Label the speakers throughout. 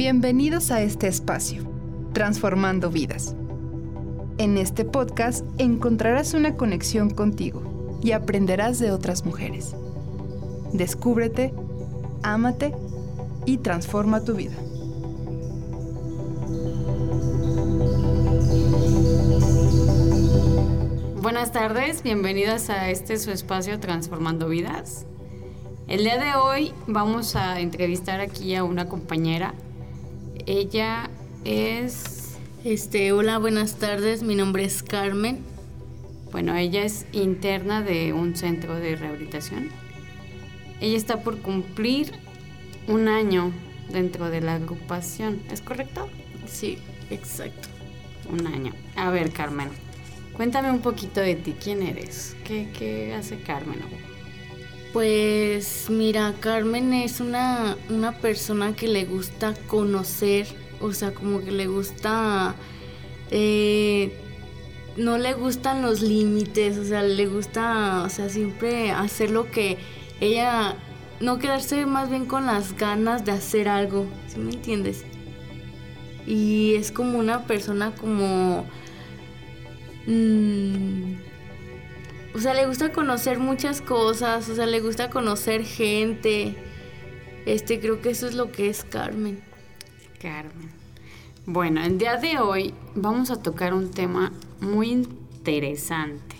Speaker 1: Bienvenidos a este espacio, Transformando Vidas. En este podcast encontrarás una conexión contigo y aprenderás de otras mujeres. Descúbrete, ámate y transforma tu vida.
Speaker 2: Buenas tardes, bienvenidas a este su espacio Transformando Vidas. El día de hoy vamos a entrevistar aquí a una compañera. Ella es...
Speaker 3: Este, hola, buenas tardes, mi nombre es Carmen.
Speaker 2: Bueno, ella es interna de un centro de rehabilitación. Ella está por cumplir un año dentro de la agrupación, ¿es correcto?
Speaker 3: Sí, exacto.
Speaker 2: Un año. A ver, Carmen, Cuéntame un poquito de ti, ¿quién eres? ¿Qué, hace Carmen?
Speaker 3: Pues mira, Carmen es una, una persona que le gusta conocer, o sea, como que le gusta... Eh, no le gustan los límites, o sea, le gusta, o sea, siempre hacer lo que ella, no quedarse más bien con las ganas de hacer algo, ¿sí me entiendes? Y es como una persona como Mm, o sea, le gusta conocer muchas cosas, o sea, le gusta conocer gente. Este, creo que eso es lo que es Carmen.
Speaker 2: Carmen. Bueno, el día de hoy vamos a tocar un tema muy interesante,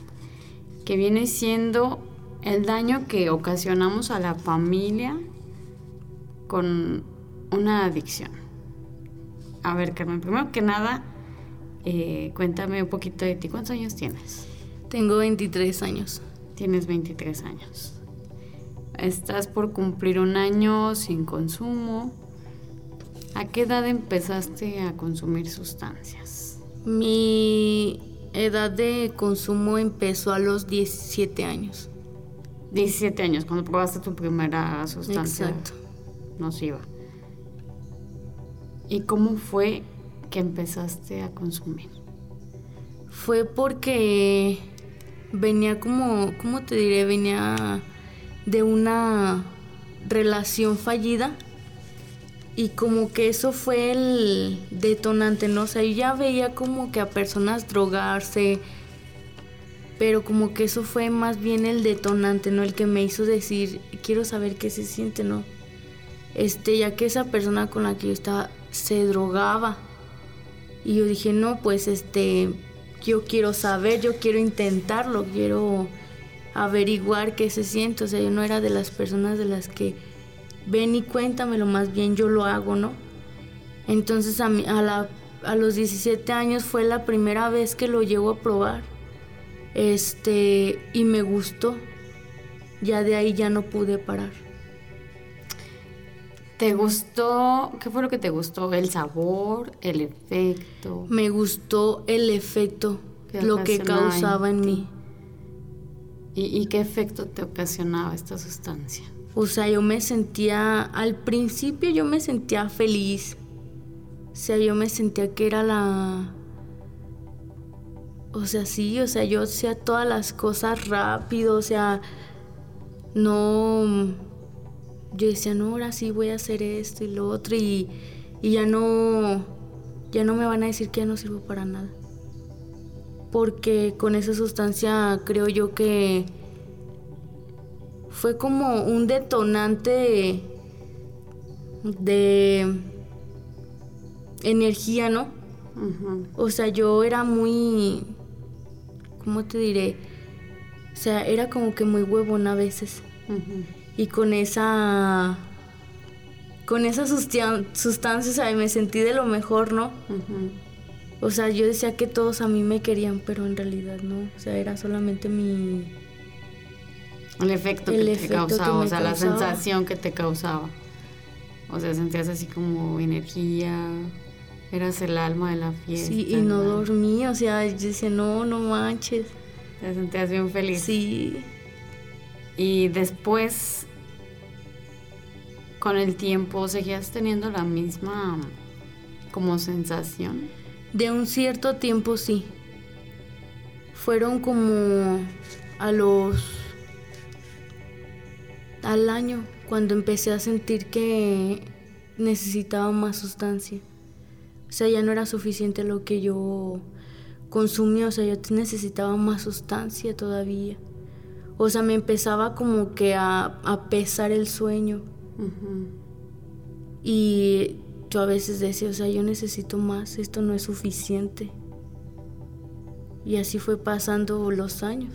Speaker 2: que viene siendo el daño que ocasionamos a la familia con una adicción. A ver, Carmen, primero que nada, eh, cuéntame un poquito de ti. ¿Cuántos años tienes?
Speaker 3: Tengo 23 años.
Speaker 2: Tienes 23 años. Estás por cumplir un año sin consumo. ¿A qué edad empezaste a consumir sustancias?
Speaker 3: Mi edad de consumo empezó a los 17 años.
Speaker 2: 17 años, cuando probaste tu primera sustancia
Speaker 3: Exacto.
Speaker 2: nociva. ¿Y cómo fue que empezaste a consumir?
Speaker 3: Fue porque venía como, ¿cómo te diré? Venía de una relación fallida y como que eso fue el detonante, ¿no? O sea, yo ya veía como que a personas drogarse, pero como que eso fue más bien el detonante, ¿no? El que me hizo decir, quiero saber qué se siente, ¿no? Este, ya que esa persona con la que yo estaba se drogaba. Y yo dije, no, pues este, yo quiero saber, yo quiero intentarlo, quiero averiguar qué se siente. O sea, yo no era de las personas de las que ven y cuéntamelo, más bien yo lo hago, ¿no? Entonces a, mí, a, la, a los 17 años fue la primera vez que lo llevo a probar. Este, y me gustó. Ya de ahí ya no pude parar.
Speaker 2: ¿Te gustó? ¿Qué fue lo que te gustó? ¿El sabor? ¿El efecto?
Speaker 3: Me gustó el efecto, lo que causaba en, mí.
Speaker 2: ¿Y, qué efecto te ocasionaba esta sustancia?
Speaker 3: O sea, yo me sentía, al principio yo me sentía feliz. O sea, yo me sentía que era la... O sea, sí, o sea, yo hacía todas las cosas rápido, o sea, no yo decía, no, ahora sí voy a hacer esto y lo otro y, ya no, ya no me van a decir que ya no sirvo para nada. Porque con esa sustancia creo yo que fue como un detonante de, energía, ¿no? O sea, yo era muy, ¿cómo te diré? O sea, era como que muy huevona a veces y con esa con esa sustancia, me sentí de lo mejor, ¿no? O sea, yo decía que todos a mí me querían, pero en realidad no. O sea, era solamente mi...
Speaker 2: El efecto que te causaba, o sea, la sensación que te causaba. O sea, sentías así como energía, eras el alma de la fiesta.
Speaker 3: Sí, y no dormía, o sea, yo decía, no, no manches.
Speaker 2: Te sentías bien feliz.
Speaker 3: Sí.
Speaker 2: Y después con el tiempo seguías teniendo la misma como sensación?
Speaker 3: De un cierto tiempo sí. Fueron como a los al año cuando empecé a sentir que necesitaba más sustancia. O sea, ya no era suficiente lo que yo consumía, o sea, yo necesitaba más sustancia todavía. O sea, me empezaba como que a, pesar el sueño. Y yo a veces decía, o sea, yo necesito más, esto no es suficiente. Y así fue pasando los años.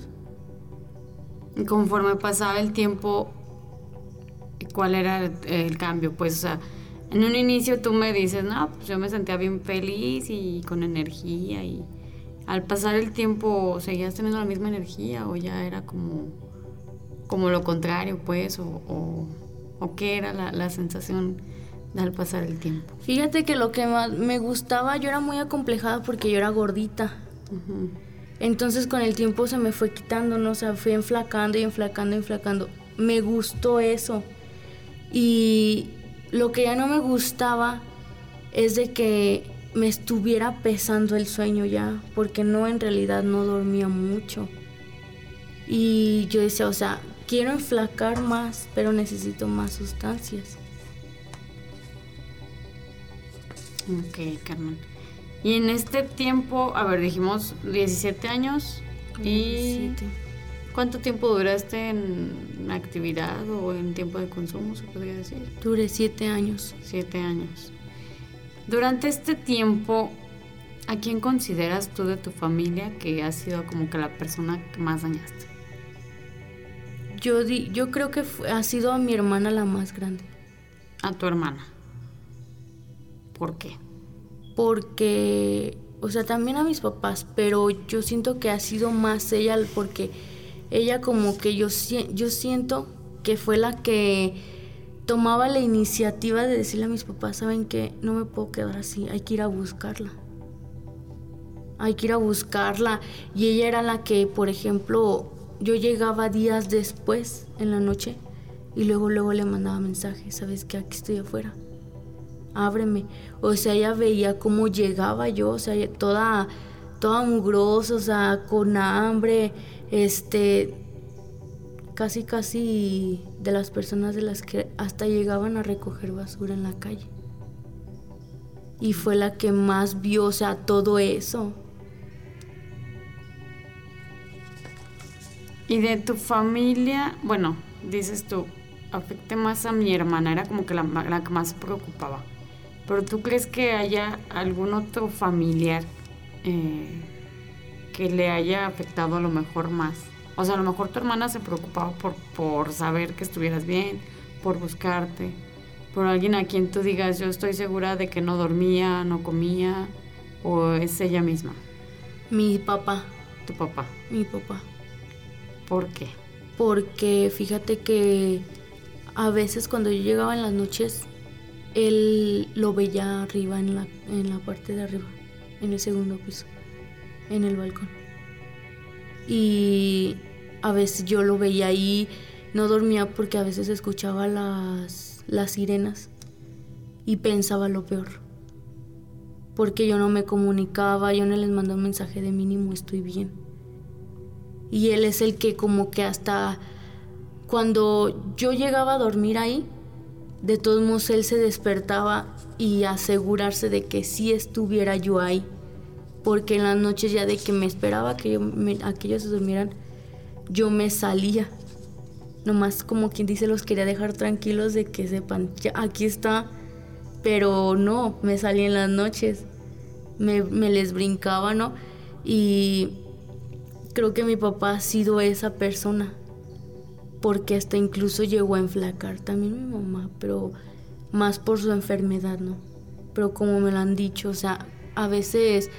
Speaker 2: Y conforme pasaba el tiempo, ¿cuál era el, cambio? Pues, o sea, en un inicio tú me dices, no, pues yo me sentía bien feliz y con energía y al pasar el tiempo seguías teniendo la misma energía o ya era como, como lo contrario, pues, o, o, qué era la, sensación al pasar el tiempo.
Speaker 3: Fíjate que lo que más me gustaba, yo era muy acomplejada porque yo era gordita. Entonces con el tiempo se me fue quitando, ¿no? O sea, fui enflacando y enflacando y enflacando. Me gustó eso. Y lo que ya no me gustaba es de que me estuviera pesando el sueño ya, porque no, en realidad no dormía mucho. Y yo decía, o sea, quiero enflacar más, pero necesito más sustancias.
Speaker 2: Ok, Carmen. Y en este tiempo, a ver, dijimos 17 años. ¿Y cuánto tiempo duraste en actividad o en tiempo de consumo, se podría decir?
Speaker 3: Duré 7 años.
Speaker 2: 7 años. Durante este tiempo, ¿a quién consideras tú de tu familia que ha sido como que la persona que más dañaste?
Speaker 3: Yo, di, yo creo que ha sido a mi hermana la más grande.
Speaker 2: ¿A tu hermana? ¿Por qué?
Speaker 3: Porque, o sea, también a mis papás, pero yo siento que ha sido más ella porque ella como que yo, yo siento que fue la que tomaba la iniciativa de decirle a mis papás, saben que no me puedo quedar así, hay que ir a buscarla. Hay que ir a buscarla. Y ella era la que, por ejemplo, yo llegaba días después en la noche y luego luego le mandaba mensajes, sabes que aquí estoy afuera. Ábreme. O sea, ella veía cómo llegaba yo, o sea, toda toda mugrosa, o sea, con hambre, este casi casi de las personas de las que hasta llegaban a recoger basura en la calle. Y fue la que más vio, o sea, todo eso.
Speaker 2: Y de tu familia, bueno, dices tú, afecte más a mi hermana, era como que la, la que más preocupaba. Pero tú crees que haya algún otro familiar eh, que le haya afectado a lo mejor más? O sea, a lo mejor tu hermana se preocupaba por, por saber que estuvieras bien, por buscarte, por alguien a quien tú digas, yo estoy segura de que no dormía, no comía, o es ella misma.
Speaker 3: Mi papá.
Speaker 2: Tu papá.
Speaker 3: Mi papá.
Speaker 2: ¿Por qué?
Speaker 3: Porque fíjate que a veces cuando yo llegaba en las noches, él lo veía arriba, en la, en la parte de arriba, en el segundo piso, en el balcón. Y a veces yo lo veía ahí, no dormía porque a veces escuchaba las, las sirenas y pensaba lo peor. Porque yo no me comunicaba, yo no les mandaba un mensaje de mínimo, estoy bien. Y él es el que como que hasta cuando yo llegaba a dormir ahí, de todos modos él se despertaba y asegurarse de que sí estuviera yo ahí. Porque en las noches ya de que me esperaba que, ellos se durmieran, yo me salía. Nomás como quien dice, los quería dejar tranquilos de que sepan, ya aquí está. Pero no, me salí en las noches. Me, les brincaba, ¿no? Y creo que mi papá ha sido esa persona. Porque hasta incluso llegó a enflacar también mi mamá, pero más por su enfermedad, ¿no? Pero como me lo han dicho, o sea, a veces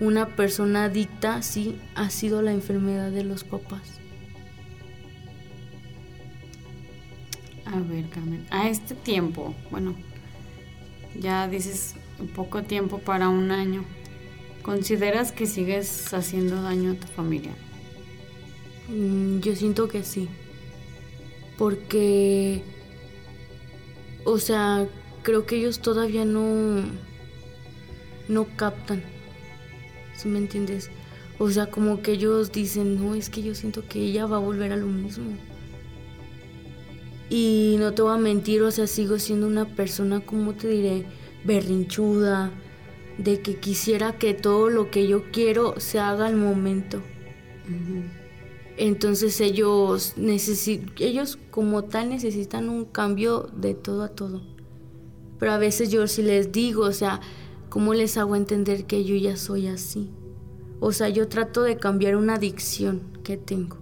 Speaker 3: una persona adicta sí ha sido la enfermedad de los papás.
Speaker 2: A ver, Carmen, a este tiempo, bueno, ya dices poco tiempo para un año, ¿consideras que sigues haciendo daño a tu familia?
Speaker 3: Mm, yo siento que sí, porque, o sea, creo que ellos todavía no, no captan, ¿sí me entiendes? O sea, como que ellos dicen, no, es que yo siento que ella va a volver a lo mismo Y no te voy a mentir, o sea, sigo siendo una persona, ¿cómo te diré? Berrinchuda, de que quisiera que todo lo que yo quiero se haga al momento. Entonces ellos, ellos como tal necesitan un cambio de todo a todo. Pero a veces yo sí les digo, o sea, ¿cómo les hago entender que yo ya soy así? O sea, yo trato de cambiar una adicción que tengo.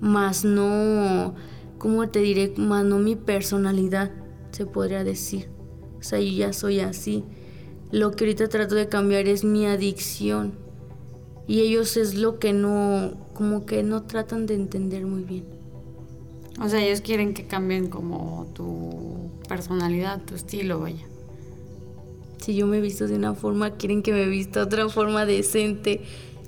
Speaker 3: Más no, ¿cómo te diré? Más no mi personalidad, se podría decir. O sea, yo ya soy así. Lo que ahorita trato de cambiar es mi adicción. Y ellos es lo que no, como que no tratan de entender muy bien.
Speaker 2: O sea, ellos quieren que cambien como tu personalidad, tu estilo, vaya.
Speaker 3: Si yo me he visto de una forma, quieren que me vista de otra forma decente.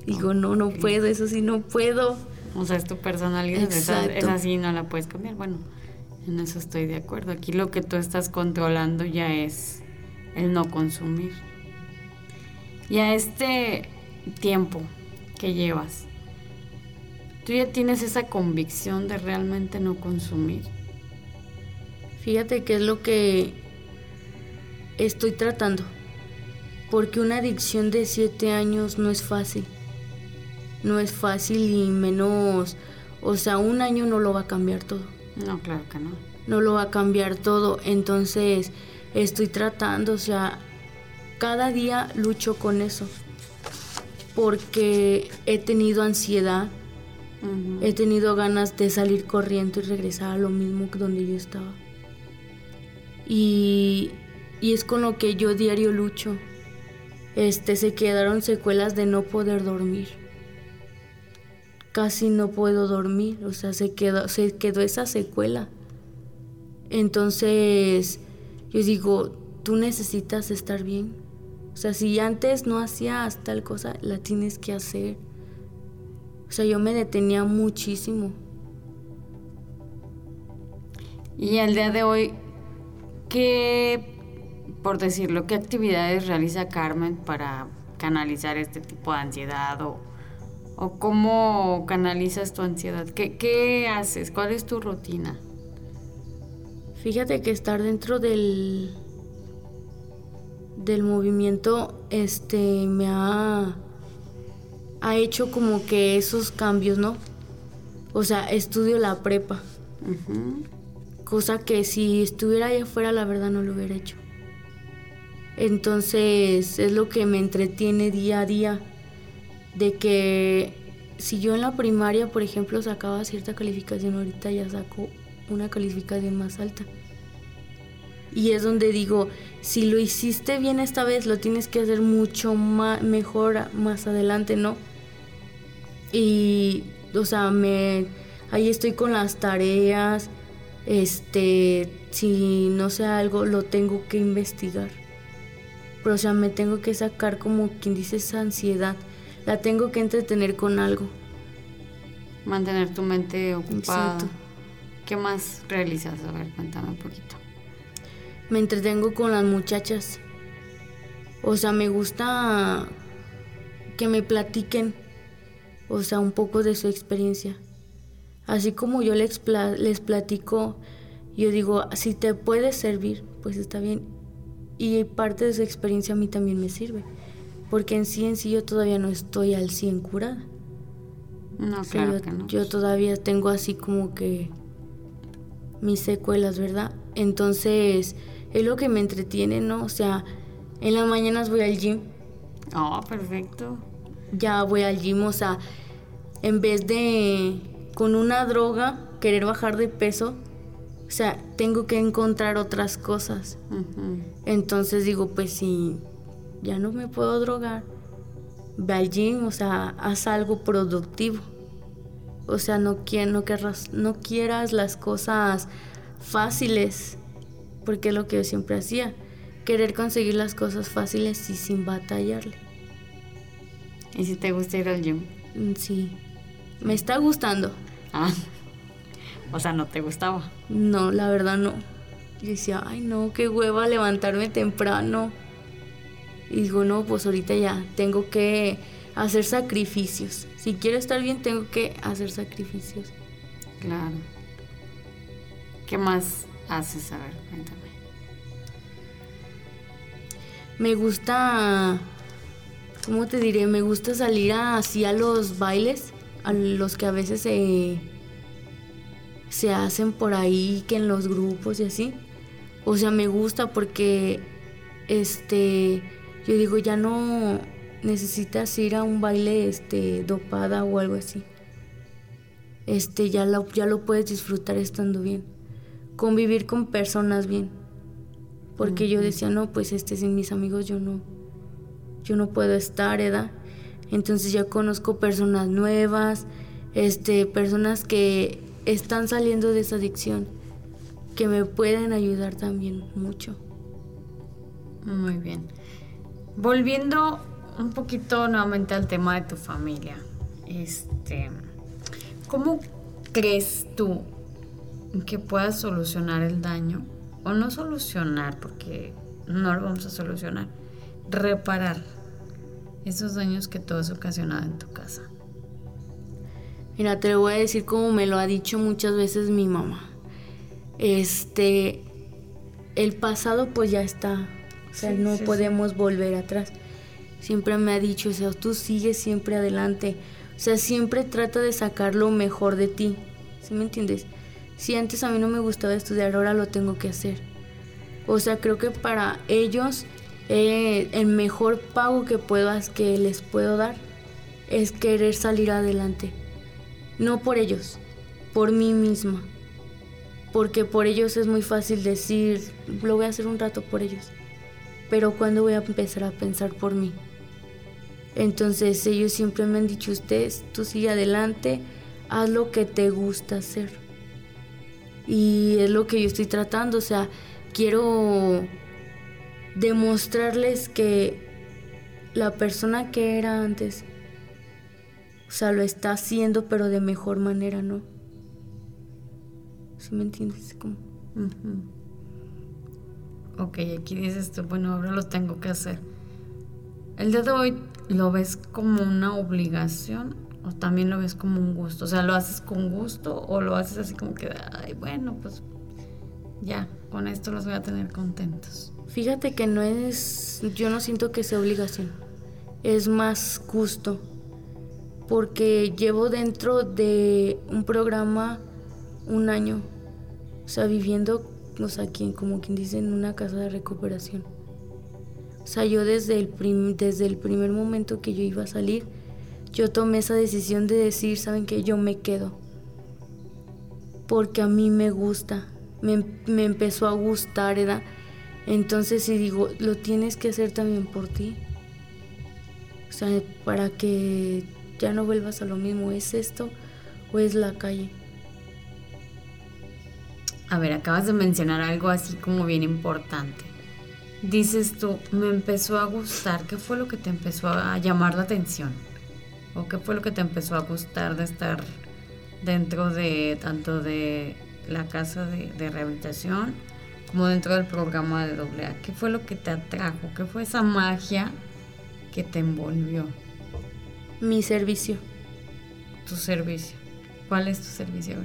Speaker 3: Digo, no, no puedo, eso sí no puedo.
Speaker 2: O sea, es tu personalidad, esa, esa sí no la puedes cambiar. Bueno, en eso estoy de acuerdo. Aquí lo que tú estás controlando ya es el no consumir. Y a este tiempo que llevas, tú ya tienes esa convicción de realmente no consumir.
Speaker 3: Fíjate que es lo que estoy tratando. Porque una adicción de siete años no es fácil. No es fácil y menos, o sea, un año no lo va a cambiar todo.
Speaker 2: No, claro que no.
Speaker 3: No lo va a cambiar todo. Entonces, estoy tratando, o sea, cada día lucho con eso. Porque he tenido ansiedad, he tenido ganas de salir corriendo y regresar a lo mismo que donde yo estaba. Y, y es con lo que yo diario lucho. Este, se quedaron secuelas de no poder dormir. Casi no puedo dormir, o sea, se quedó, se quedó esa secuela. Entonces, yo digo, tú necesitas estar bien. O sea, si antes no hacías tal cosa, la tienes que hacer. O sea, yo me detenía muchísimo.
Speaker 2: Y al día de hoy, ¿qué, por decirlo, qué actividades realiza Carmen para canalizar este tipo de ansiedad o, o cómo canalizas tu ansiedad? ¿Qué, ¿Qué haces? ¿Cuál es tu rutina?
Speaker 3: Fíjate que estar dentro del del movimiento este me ha ha hecho como que esos cambios, ¿no? O sea, estudio la prepa. Cosa que si estuviera allá afuera, la verdad no lo hubiera hecho. Entonces, es lo que me entretiene día a día. De que si yo en la primaria, por ejemplo, sacaba cierta calificación, ahorita ya saco una calificación más alta. Y es donde digo, si lo hiciste bien esta vez, lo tienes que hacer mucho más, mejor más adelante, ¿no? Y, o sea, me, ahí estoy con las tareas, este, si no sé algo, lo tengo que investigar. Pero, o sea, me tengo que sacar como quien dice esa ansiedad, la tengo que entretener con algo.
Speaker 2: Mantener tu mente ocupada. ¿Qué más realizas? A ver, cuéntame un poquito.
Speaker 3: Me entretengo con las muchachas. O sea, me gusta que me platiquen, o sea, un poco de su experiencia. Así como yo les, les platico, yo digo, si te puede servir, pues está bien. Y parte de su experiencia a mí también me sirve. Porque en sí, en sí, yo todavía no estoy al 100 curada.
Speaker 2: No, claro
Speaker 3: yo,
Speaker 2: que no.
Speaker 3: Yo todavía tengo así como que mis secuelas, ¿verdad? Entonces, es lo que me entretiene, ¿no? O sea, en las mañanas voy al gym.
Speaker 2: Oh, perfecto.
Speaker 3: Ya voy al gym, o sea, en vez de con una droga querer bajar de peso, o sea, tengo que encontrar otras cosas. Entonces digo, pues si ya no me puedo drogar, ve al gym, o sea, haz algo productivo. O sea, no, no, querrás, no quieras las cosas fáciles, porque es lo que yo siempre hacía, querer conseguir las cosas fáciles y sin batallarle.
Speaker 2: ¿Y si te gusta ir al gym?
Speaker 3: Mm, sí, me está gustando.
Speaker 2: Ah, o sea, ¿no te gustaba?
Speaker 3: No, la verdad no. Yo decía, ay no, qué hueva levantarme temprano. Y digo, no, pues ahorita ya tengo que hacer sacrificios. Si quiero estar bien, tengo que hacer sacrificios.
Speaker 2: Claro. ¿Qué más haces? A ver, cuéntame.
Speaker 3: Me gusta, ¿cómo te diré? Me gusta salir así a los bailes, a los que a veces se, se hacen por ahí, que en los grupos y así. O sea, me gusta porque, este, yo digo, ya no necesitas ir a un baile, este, dopada o algo así. Este, ya lo, ya lo puedes disfrutar estando bien. Convivir con personas bien. Porque yo decía, no, pues este, sin mis amigos yo no, yo no puedo estar, ¿edad? Entonces ya conozco personas nuevas, este, personas que están saliendo de esa adicción, que me pueden ayudar también mucho.
Speaker 2: Muy bien. Volviendo un poquito nuevamente al tema de tu familia. Este, ¿cómo crees tú que puedas solucionar el daño? O no solucionar, porque no lo vamos a solucionar. Reparar esos daños que tú has ocasionado en tu casa.
Speaker 3: Mira, te lo voy a decir como me lo ha dicho muchas veces mi mamá. Este, el pasado pues ya está. O sea, no podemos volver atrás. Siempre me ha dicho, o sea, tú sigues siempre adelante. O sea, siempre trata de sacar lo mejor de ti. ¿Sí me entiendes? Si antes a mí no me gustaba estudiar, ahora lo tengo que hacer. O sea, creo que para ellos eh, el mejor pago que puedas que les puedo dar es querer salir adelante. No por ellos, por mí misma. Porque por ellos es muy fácil decir, lo voy a hacer un rato por ellos. Pero ¿cuándo voy a empezar a pensar por mí? Entonces ellos siempre me han dicho, usted, tú sigue adelante, haz lo que te gusta hacer. Y es lo que yo estoy tratando, o sea, quiero demostrarles que la persona que era antes, o sea, lo está haciendo, pero de mejor manera, ¿no? ¿Sí me entiendes? ¿Cómo?
Speaker 2: Ok, aquí dices tú, bueno, ahora lo tengo que hacer. ¿El día de hoy lo ves como una obligación o también lo ves como un gusto? O sea, ¿lo haces con gusto o lo haces así como que, ay, bueno, pues ya, con esto los voy a tener contentos?
Speaker 3: Fíjate que no es, yo no siento que sea obligación, es más gusto, porque llevo dentro de un programa un año, o sea, viviendo, o sea, quien, como quien dice, en una casa de recuperación. O sea, yo desde el, desde el primer momento que yo iba a salir, yo tomé esa decisión de decir, ¿saben qué? Yo me quedo. Porque a mí me gusta, me, me empezó a gustar, ¿verdad? Entonces si digo, lo tienes que hacer también por ti. O sea, para que ya no vuelvas a lo mismo, ¿es esto o es la calle?
Speaker 2: A ver, acabas de mencionar algo así como bien importante dices tú, me empezó a gustar, ¿qué fue lo que te empezó a llamar la atención? ¿O qué fue lo que te empezó a gustar de estar dentro de tanto de la casa de, rehabilitación como dentro del programa de AA? ¿Qué fue lo que te atrajo? ¿Qué fue esa magia que te envolvió?
Speaker 3: Mi servicio.
Speaker 2: Tu servicio. ¿Cuál es tu servicio?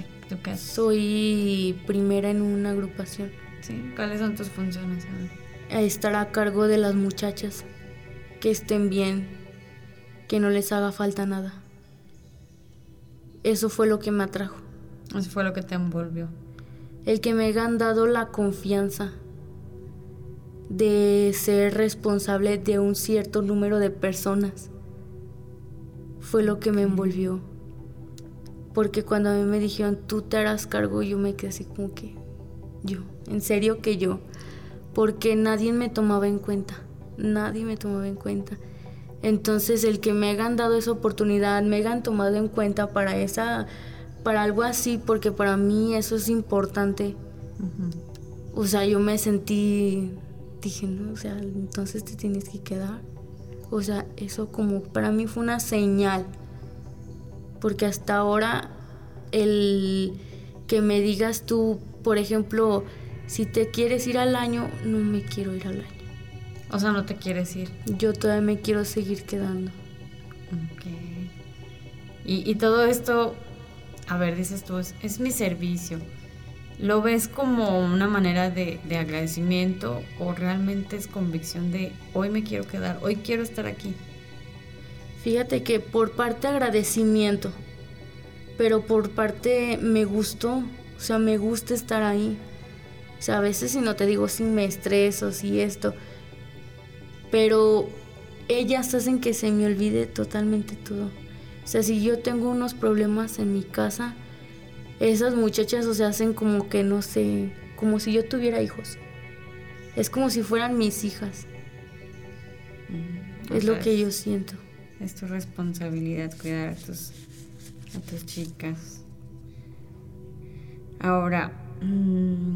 Speaker 3: Soy primera en una agrupación.
Speaker 2: ¿Sí? ¿Cuáles son tus funciones?
Speaker 3: a estar a cargo de las muchachas, que estén bien, que no les haga falta nada. Eso fue lo que me atrajo.
Speaker 2: Eso fue lo que te envolvió.
Speaker 3: El que me hayan dado la confianza de ser responsable de un cierto número de personas fue lo que me envolvió. Porque cuando a mí me dijeron, tú te harás cargo, yo me quedé así como que, yo, en serio que yo porque nadie me tomaba en cuenta, nadie me tomaba en cuenta. Entonces el que me hayan dado esa oportunidad, me hayan tomado en cuenta para esa, para algo así, porque para mí eso es importante. O sea, yo me sentí, dije, no, o sea, entonces te tienes que quedar. O sea, eso como para mí fue una señal. Porque hasta ahora el que me digas tú, por ejemplo, si te quieres ir al año, no me quiero ir al año.
Speaker 2: O sea, no te quieres ir.
Speaker 3: Yo todavía me quiero seguir quedando.
Speaker 2: Ok. Y, todo esto, a ver, dices tú, es, mi servicio. ¿Lo ves como una manera de, de, agradecimiento o realmente es convicción de hoy me quiero quedar, hoy quiero estar aquí?
Speaker 3: Fíjate que por parte agradecimiento, pero por parte me gustó, o sea, me gusta estar ahí. O sea, a veces si no te digo si me estreso, si esto, pero ellas hacen que se me olvide totalmente todo. O sea, si yo tengo unos problemas en mi casa, esas muchachas, o sea, hacen como que no sé, como si yo tuviera hijos. Es como si fueran mis hijas. es lo que yo siento.
Speaker 2: Es tu responsabilidad cuidar a tus, a tus chicas. Ahora, mm,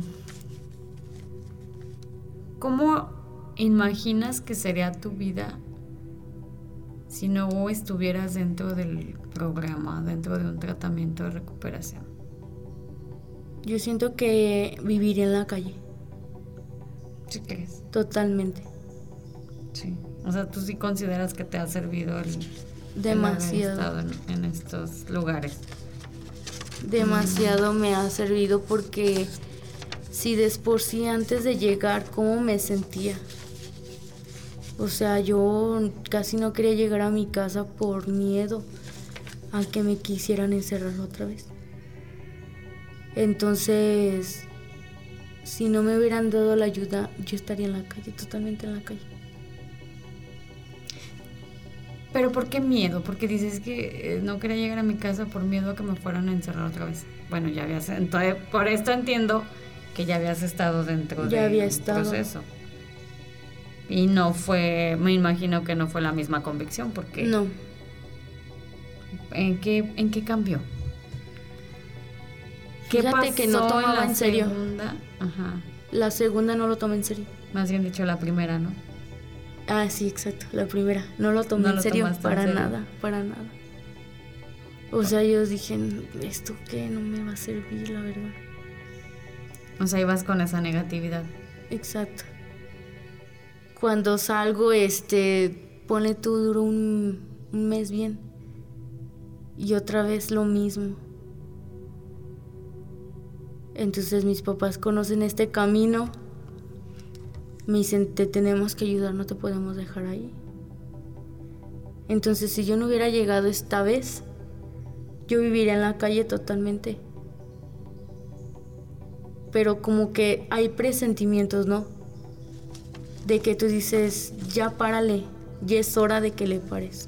Speaker 2: ¿cómo imaginas que sería tu vida si no estuvieras dentro del programa, dentro de un tratamiento de recuperación?
Speaker 3: Yo siento que viviría en la calle.
Speaker 2: ¿Sí crees?
Speaker 3: Totalmente.
Speaker 2: Sí. O sea, tú sí consideras que te ha servido el,
Speaker 3: demasiado
Speaker 2: en, estos lugares.
Speaker 3: Demasiado me ha servido porque si de por sí antes de llegar cómo me sentía. O sea, yo casi no quería llegar a mi casa por miedo a que me quisieran encerrar otra vez. Entonces, si no me hubieran dado la ayuda, yo estaría en la calle, totalmente en la calle.
Speaker 2: Pero ¿por qué miedo? Porque dices que eh, no quería llegar a mi casa por miedo a que me fueran a encerrar otra vez. Bueno, ya habías... Entonces, por esto entiendo que ya habías estado dentro
Speaker 3: ya
Speaker 2: del
Speaker 3: había estado.
Speaker 2: proceso. Y no fue, me imagino que no fue la misma convicción, porque...
Speaker 3: No.
Speaker 2: ¿En qué, en qué cambió?
Speaker 3: ¿Qué Fíjate que no tomaba en, serio. Segunda?
Speaker 2: Ajá.
Speaker 3: La segunda no lo tomé en serio.
Speaker 2: Más bien dicho, la primera, ¿no?
Speaker 3: Ah, sí, exacto, la primera. No lo tomé en serio para nada, para nada. O sea, yo dije, ¿esto qué? No me va a servir, la verdad.
Speaker 2: O sea, ibas con esa negatividad.
Speaker 3: Exacto cuando salgo, este, pone tú duro un, mes bien. Y otra vez lo mismo. Entonces mis papás conocen este camino. Me dicen, te tenemos que ayudar, no te podemos dejar ahí. Entonces si yo no hubiera llegado esta vez, yo viviría en la calle totalmente. Pero como que hay presentimientos, ¿no? de que tú dices, ya párale, ya es hora de que le pares.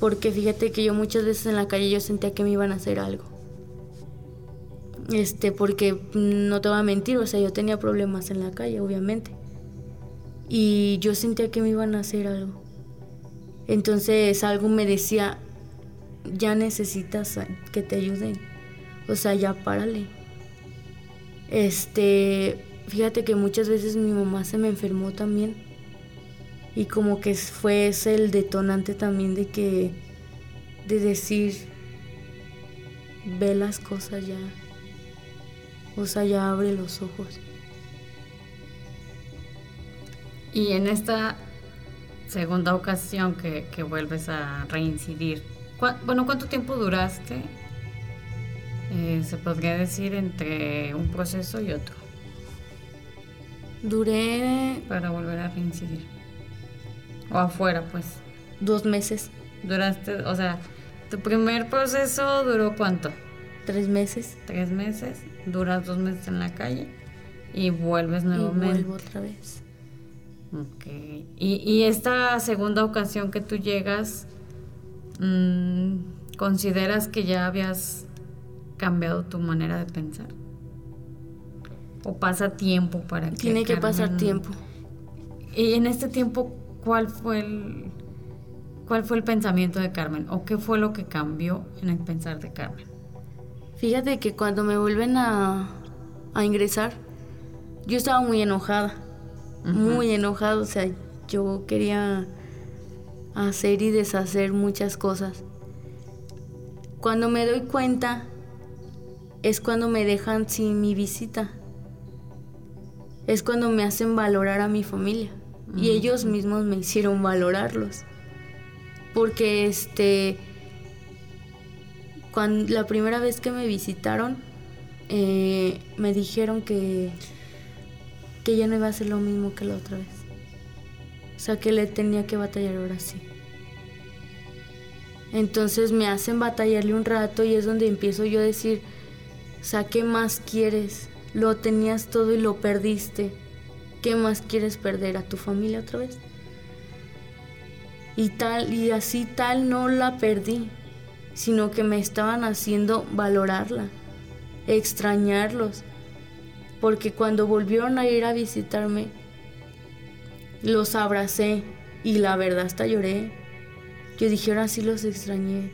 Speaker 3: Porque fíjate que yo muchas veces en la calle yo sentía que me iban a hacer algo. Este, porque no te voy a mentir, o sea, yo tenía problemas en la calle, obviamente. Y yo sentía que me iban a hacer algo. Entonces algo me decía, ya necesitas que te ayuden. O sea, ya párale. Este, Fíjate que muchas veces mi mamá se me enfermó también. Y como que fue ese el detonante también de que, de decir, ve las cosas ya. O sea, ya abre los ojos.
Speaker 2: Y en esta segunda ocasión que, vuelves a reincidir, bueno, ¿cuánto tiempo duraste? Eh, se podría decir entre un proceso y otro.
Speaker 3: Duré...
Speaker 2: Para volver a reincidir. O afuera, pues.
Speaker 3: Dos meses.
Speaker 2: Duraste, o sea, tu primer proceso duró cuánto?
Speaker 3: Tres meses.
Speaker 2: Tres meses. Duras dos meses en la calle y vuelves nuevamente.
Speaker 3: Y vuelvo otra vez.
Speaker 2: Ok. Y, y esta segunda ocasión que tú llegas, mm, ¿consideras que ya habías cambiado tu manera de pensar? ¿O pasa tiempo para que
Speaker 3: Tiene que pasar tiempo.
Speaker 2: Y en este tiempo, ¿cuál fue el cuál fue el pensamiento de Carmen o qué fue lo que cambió en el pensar de Carmen?
Speaker 3: Fíjate que cuando me vuelven a, a ingresar, yo estaba muy enojada, muy enojada, o sea, yo quería hacer y deshacer muchas cosas. Cuando me doy cuenta es cuando me dejan sin mi visita es cuando me hacen valorar a mi familia. Y ellos mismos me hicieron valorarlos. Porque este. Cuando, la primera vez que me visitaron, eh, me dijeron que, que ya no iba a ser lo mismo que la otra vez. O sea, que le tenía que batallar ahora sí. Entonces me hacen batallarle un rato y es donde empiezo yo a decir, o sea, ¿qué más quieres? Lo tenías todo y lo perdiste. ¿Qué más quieres perder? ¿A tu familia otra vez? Y tal, y así tal no la perdí, sino que me estaban haciendo valorarla, extrañarlos. Porque cuando volvieron a ir a visitarme, los abracé y la verdad hasta lloré yo dije, ahora sí los extrañé.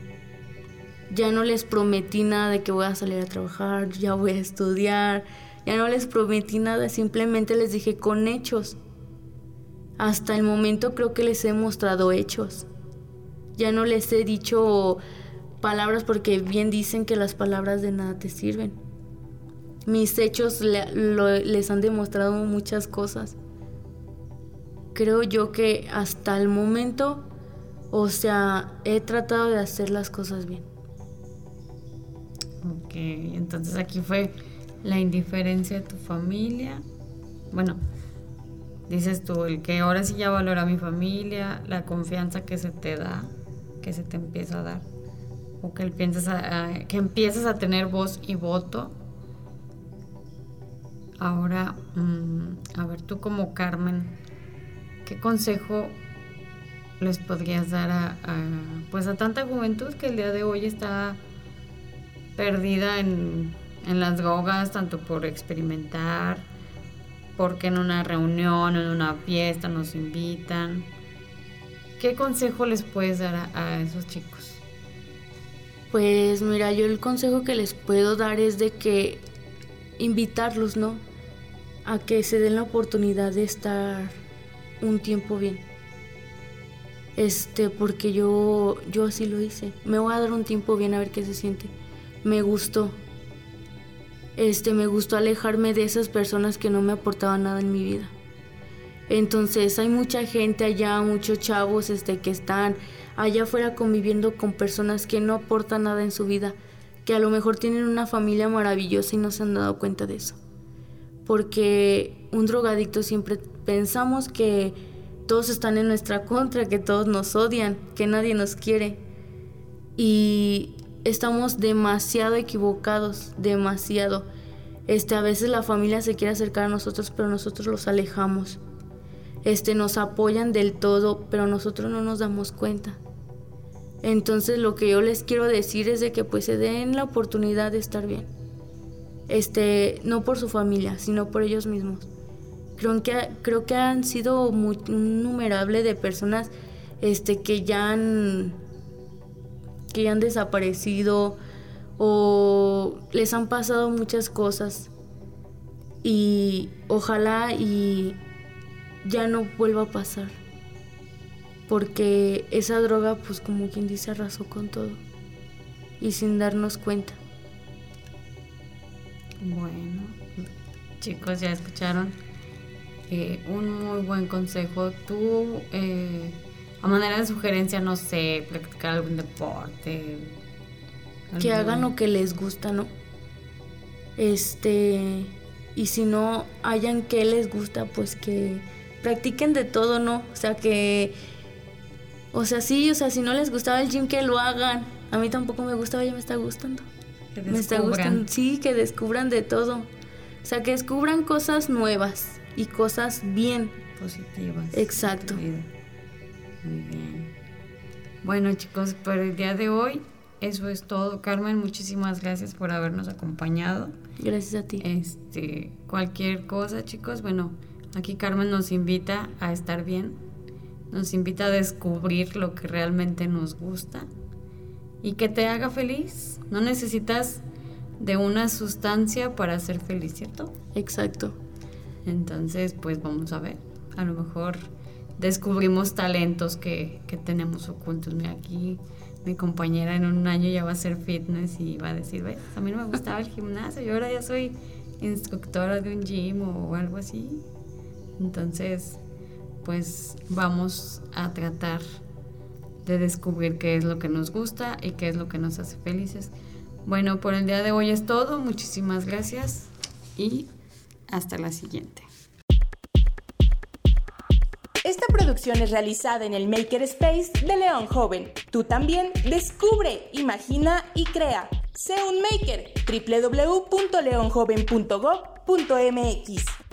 Speaker 3: Ya no les prometí nada de que voy a salir a trabajar, ya voy a estudiar, ya no les prometí nada, simplemente les dije con hechos. Hasta el momento creo que les he mostrado hechos. Ya no les he dicho palabras porque bien dicen que las palabras de nada te sirven. Mis hechos les han demostrado muchas cosas. Creo yo que hasta el momento o sea, he tratado de hacer las cosas bien.
Speaker 2: Ok, entonces aquí fue la indiferencia de tu familia. Bueno, dices tú, el que ahora sí ya valora a mi familia, la confianza que se te da, que se te empieza a dar, o que, piensas a, que empiezas a tener voz y voto. Ahora, mm, a ver, tú como Carmen, ¿qué consejo les podrías dar a, pues a tanta juventud que el día de hoy está perdida en, en las drogas, tanto por experimentar, porque en una reunión, en una fiesta nos invitan. ¿Qué consejo les puedes dar a esos chicos?
Speaker 3: Pues mira, yo el consejo que les puedo dar es de que invitarlos, ¿no? A que se den la oportunidad de estar un tiempo bien este, porque yo, yo así lo hice. Me voy a dar un tiempo bien a ver qué se siente. Me gustó. Este, me gustó alejarme de esas personas que no me aportaban nada en mi vida. Entonces hay mucha gente allá, muchos chavos este, que están allá afuera conviviendo con personas que no aportan nada en su vida, que a lo mejor tienen una familia maravillosa y no se han dado cuenta de eso. Porque un drogadicto siempre pensamos que todos están en nuestra contra, que todos nos odian, que nadie nos quiere. Y estamos demasiado equivocados, demasiado. Este, a veces la familia se quiere acercar a nosotros, pero nosotros los alejamos. Este, nos apoyan del todo, pero nosotros no nos damos cuenta. Entonces lo que yo les quiero decir es de que pues se den la oportunidad de estar bien. Este, no por su familia, sino por ellos mismos. Creo que, creo que han sido muy, un numerable de personas este, que ya han que ya han desaparecido o les han pasado muchas cosas y ojalá y ya no vuelva a pasar porque esa droga pues como quien dice arrasó con todo y sin darnos cuenta
Speaker 2: bueno chicos ya escucharon eh, un muy buen consejo. Tú, eh, a manera de sugerencia, no sé, practicar algún deporte.
Speaker 3: Que hagan lo que les gusta, ¿no? Este, y si no hayan que les gusta, pues que practiquen de todo, ¿no? O sea, que, o sea, sí, o sea, si no les gustaba el gym, que lo hagan. A mí tampoco me gustaba, ya me está gustando. me está gustando, sí, que descubran de todo. O sea, que descubran cosas nuevas y cosas bien
Speaker 2: positivas.
Speaker 3: Exacto.
Speaker 2: Muy bien. Bueno chicos, por el día de hoy eso es todo. Carmen, muchísimas gracias por habernos acompañado.
Speaker 3: Gracias a ti.
Speaker 2: Este, cualquier cosa, chicos, bueno, aquí Carmen nos invita a estar bien. Nos invita a descubrir lo que realmente nos gusta y que te haga feliz. No necesitas de una sustancia para ser feliz, ¿cierto?
Speaker 3: Exacto.
Speaker 2: Entonces, pues vamos a ver. A lo mejor descubrimos talentos que, tenemos ocultos. Mira, aquí mi compañera en un año ya va a hacer fitness y va a decir, ves, a mí no me gustaba el gimnasio, yo ahora ya soy instructora de un gym o algo así. Entonces, pues vamos a tratar de descubrir qué es lo que nos gusta y qué es lo que nos hace felices Bueno, por el día de hoy es todo. Muchísimas gracias y hasta la siguiente.
Speaker 4: Esta producción es realizada en el Maker Space de León Joven. Tú también descubre, imagina y crea. Sé un maker. www.leonjoven.gov.mx